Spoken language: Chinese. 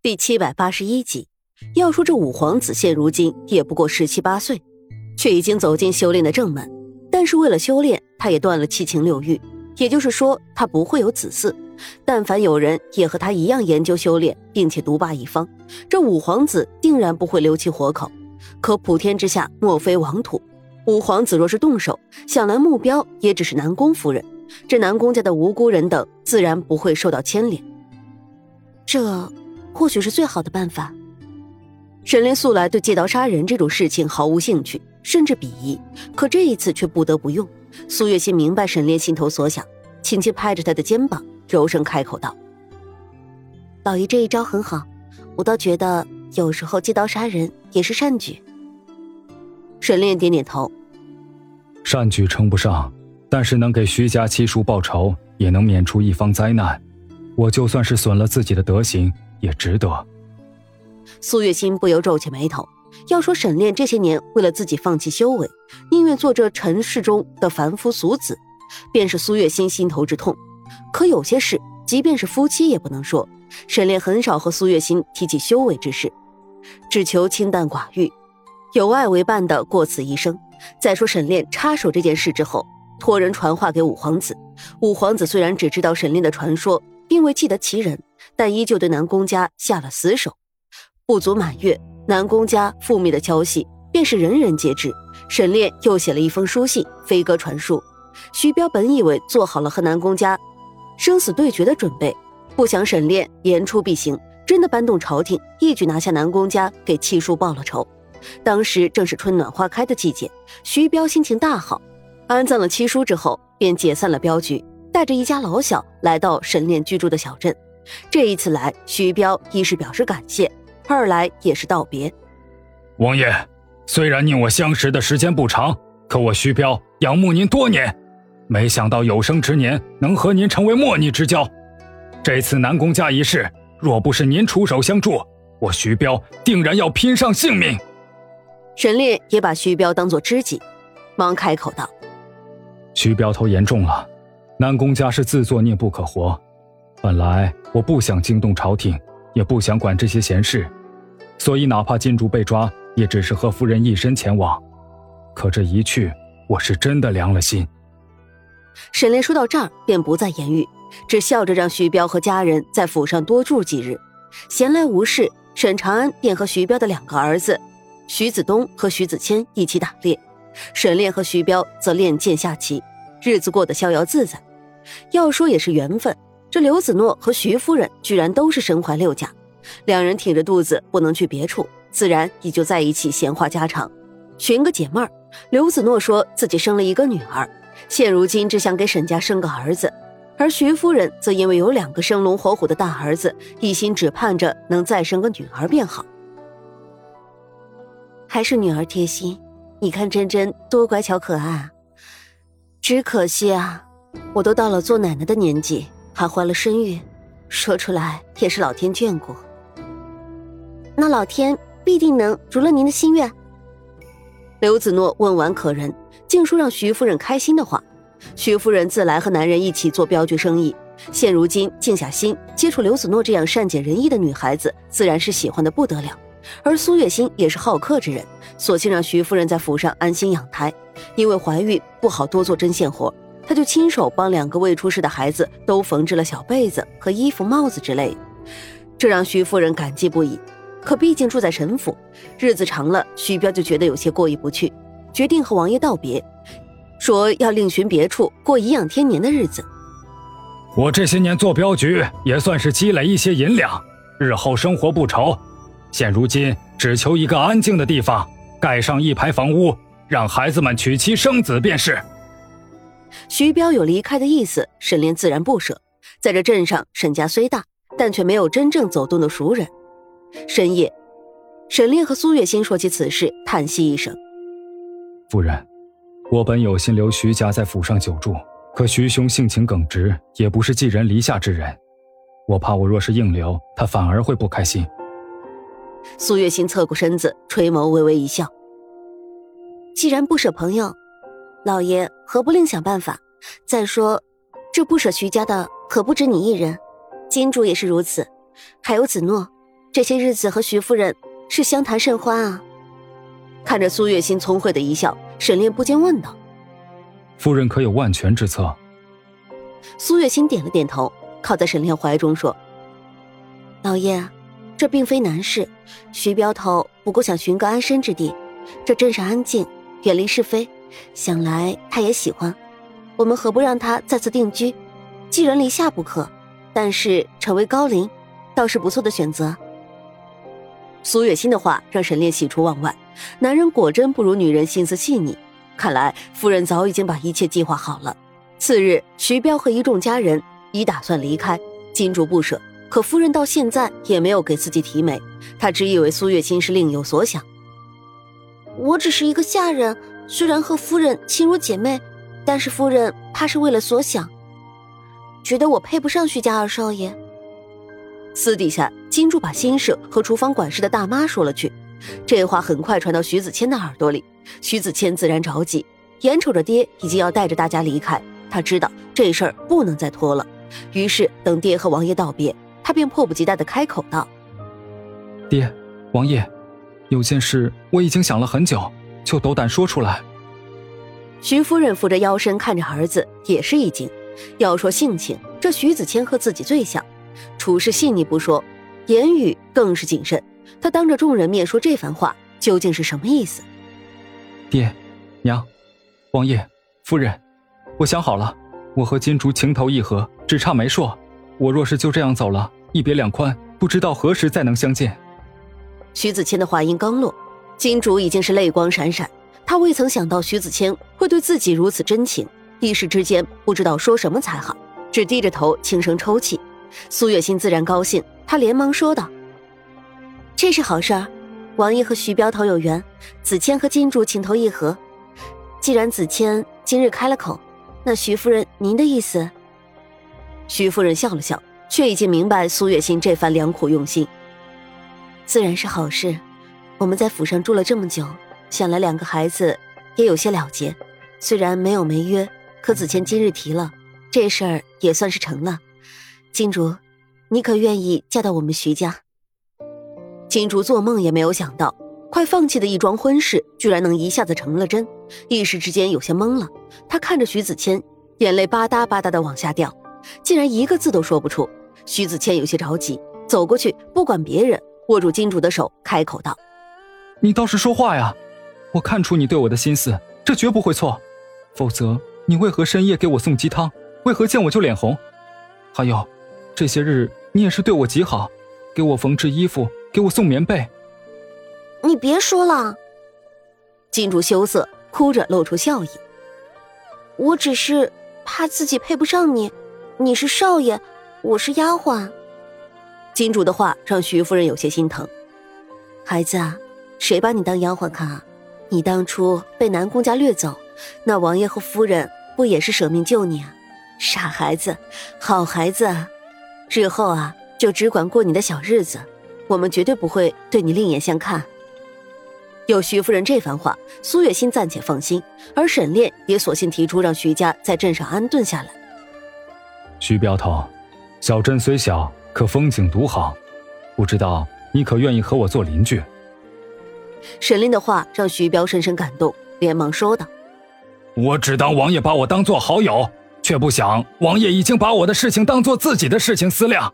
第七百八十一集，要说这五皇子现如今也不过十七八岁，却已经走进修炼的正门。但是为了修炼，他也断了七情六欲，也就是说，他不会有子嗣。但凡有人也和他一样研究修炼，并且独霸一方，这五皇子定然不会留其活口。可普天之下莫非王土，五皇子若是动手，想来目标也只是南宫夫人。这南宫家的无辜人等，自然不会受到牵连。这。或许是最好的办法。沈炼素来对借刀杀人这种事情毫无兴趣，甚至鄙夷，可这一次却不得不用。苏月心明白沈炼心头所想，轻轻拍着他的肩膀，柔声开口道：“老爷这一招很好，我倒觉得有时候借刀杀人也是善举。”沈炼点点头：“善举称不上，但是能给徐家七叔报仇，也能免除一方灾难。我就算是损了自己的德行。”也值得。苏月心不由皱起眉头。要说沈炼这些年为了自己放弃修为，宁愿做这尘世中的凡夫俗子，便是苏月心心头之痛。可有些事，即便是夫妻也不能说。沈炼很少和苏月心提起修为之事，只求清淡寡欲，有爱为伴的过此一生。再说沈炼插手这件事之后，托人传话给五皇子。五皇子虽然只知道沈炼的传说。并未记得其人，但依旧对南宫家下了死手。不足满月，南宫家覆灭的消息便是人人皆知。沈炼又写了一封书信，飞鸽传书。徐彪本以为做好了和南宫家生死对决的准备，不想沈炼言出必行，真的搬动朝廷，一举拿下南宫家，给七叔报了仇。当时正是春暖花开的季节，徐彪心情大好，安葬了七叔之后，便解散了镖局。带着一家老小来到沈炼居住的小镇，这一次来，徐彪一是表示感谢，二来也是道别。王爷，虽然您我相识的时间不长，可我徐彪仰慕您多年，没想到有生之年能和您成为莫逆之交。这次南宫家一事，若不是您出手相助，我徐彪定然要拼上性命。沈炼也把徐彪当作知己，忙开口道：“徐彪头严重了。”南宫家是自作孽不可活，本来我不想惊动朝廷，也不想管这些闲事，所以哪怕金主被抓，也只是和夫人一身前往。可这一去，我是真的凉了心。沈炼说到这儿，便不再言语，只笑着让徐彪和家人在府上多住几日。闲来无事，沈长安便和徐彪的两个儿子徐子东和徐子谦一起打猎，沈炼和徐彪则练剑下棋，日子过得逍遥自在。要说也是缘分，这刘子诺和徐夫人居然都是身怀六甲，两人挺着肚子不能去别处，自然也就在一起闲话家常，寻个解闷儿。刘子诺说自己生了一个女儿，现如今只想给沈家生个儿子，而徐夫人则因为有两个生龙活虎的大儿子，一心只盼着能再生个女儿便好。还是女儿贴心，你看真真多乖巧可爱啊，只可惜啊。我都到了做奶奶的年纪，还怀了身孕，说出来也是老天眷顾。那老天必定能如了您的心愿。刘子诺问完可人，竟说让徐夫人开心的话。徐夫人自来和男人一起做镖局生意，现如今静下心接触刘子诺这样善解人意的女孩子，自然是喜欢的不得了。而苏月心也是好客之人，索性让徐夫人在府上安心养胎，因为怀孕不好多做针线活。他就亲手帮两个未出世的孩子都缝制了小被子和衣服、帽子之类，这让徐夫人感激不已。可毕竟住在沈府，日子长了，徐彪就觉得有些过意不去，决定和王爷道别，说要另寻别处过颐养天年的日子。我这些年做镖局也算是积累一些银两，日后生活不愁。现如今只求一个安静的地方，盖上一排房屋，让孩子们娶妻生子便是。徐彪有离开的意思，沈炼自然不舍。在这镇上，沈家虽大，但却没有真正走动的熟人。深夜，沈炼和苏月心说起此事，叹息一声：“夫人，我本有心留徐家在府上久住，可徐兄性情耿直，也不是寄人篱下之人。我怕我若是硬留，他反而会不开心。”苏月心侧过身子，垂眸微微一笑：“既然不舍朋友。”老爷何不另想办法？再说，这不舍徐家的可不止你一人，金主也是如此，还有子诺，这些日子和徐夫人是相谈甚欢啊。看着苏月心聪慧的一笑，沈炼不禁问道：“夫人可有万全之策？”苏月心点了点头，靠在沈炼怀中说：“老爷，这并非难事。徐镖头不过想寻个安身之地，这镇上安静，远离是非，想来他也喜欢。我们何不让他再次定居？寄人篱下不可，但是成为高龄，倒是不错的选择。”苏月心的话让沈炼喜出望外，男人果真不如女人心思细腻。看来夫人早已经把一切计划好了。次日，徐彪和一众家人已打算离开，金主不舍，可夫人到现在也没有给自己提媒，他只以为苏月心是另有所想。我只是一个下人，虽然和夫人亲如姐妹，但是夫人怕是为了所想，觉得我配不上徐家二少爷。私底下，金柱把心事和厨房管事的大妈说了去，这话很快传到徐子谦的耳朵里，徐子谦自然着急，眼瞅着爹已经要带着大家离开。他知道这事儿不能再拖了，于是等爹和王爷道别，他便迫不及待的开口道：“爹，王爷，有件事我已经想了很久，就斗胆说出来。”徐夫人扶着腰身看着儿子，也是一惊。要说性情，这徐子谦和自己最像，处事细腻不说，言语更是谨慎。他当着众人面说这番话，究竟是什么意思？爹，娘，王爷，夫人。我想好了，我和金竹情投意合，只差媒妁。我若是就这样走了，一别两宽，不知道何时再能相见。徐子谦的话音刚落，金主已经是泪光闪闪。他未曾想到徐子谦会对自己如此真情，一时之间不知道说什么才好，只低着头轻声抽泣。苏月心自然高兴，他连忙说道：“这是好事儿，王爷和徐镖头有缘，子谦和金主情投意合。既然子谦今日开了口。”那徐夫人，您的意思？徐夫人笑了笑，却已经明白苏月心这番良苦用心。自然是好事。我们在府上住了这么久，想来两个孩子也有些了结。虽然没有媒约，可子谦今日提了，这事儿也算是成了。金竹，你可愿意嫁到我们徐家？金竹做梦也没有想到。快放弃的一桩婚事，居然能一下子成了真，一时之间有些懵了。他看着徐子谦，眼泪吧嗒吧嗒的往下掉，竟然一个字都说不出。徐子谦有些着急，走过去，不管别人，握住金竹的手，开口道：“你倒是说话呀！我看出你对我的心思，这绝不会错。否则，你为何深夜给我送鸡汤？为何见我就脸红？还有，这些日你也是对我极好，给我缝制衣服，给我送棉被。”你别说了，金主羞涩，哭着露出笑意。我只是怕自己配不上你，你是少爷，我是丫鬟。金主的话让徐夫人有些心疼。孩子啊，谁把你当丫鬟看啊？你当初被南宫家掠走，那王爷和夫人不也是舍命救你啊？傻孩子，好孩子，日后啊就只管过你的小日子，我们绝对不会对你另眼相看。有徐夫人这番话，苏月心暂且放心，而沈炼也索性提出让徐家在镇上安顿下来。徐镖头，小镇虽小，可风景独好，不知道你可愿意和我做邻居？沈炼的话让徐彪深深感动，连忙说道：“我只当王爷把我当做好友，却不想王爷已经把我的事情当做自己的事情思量。”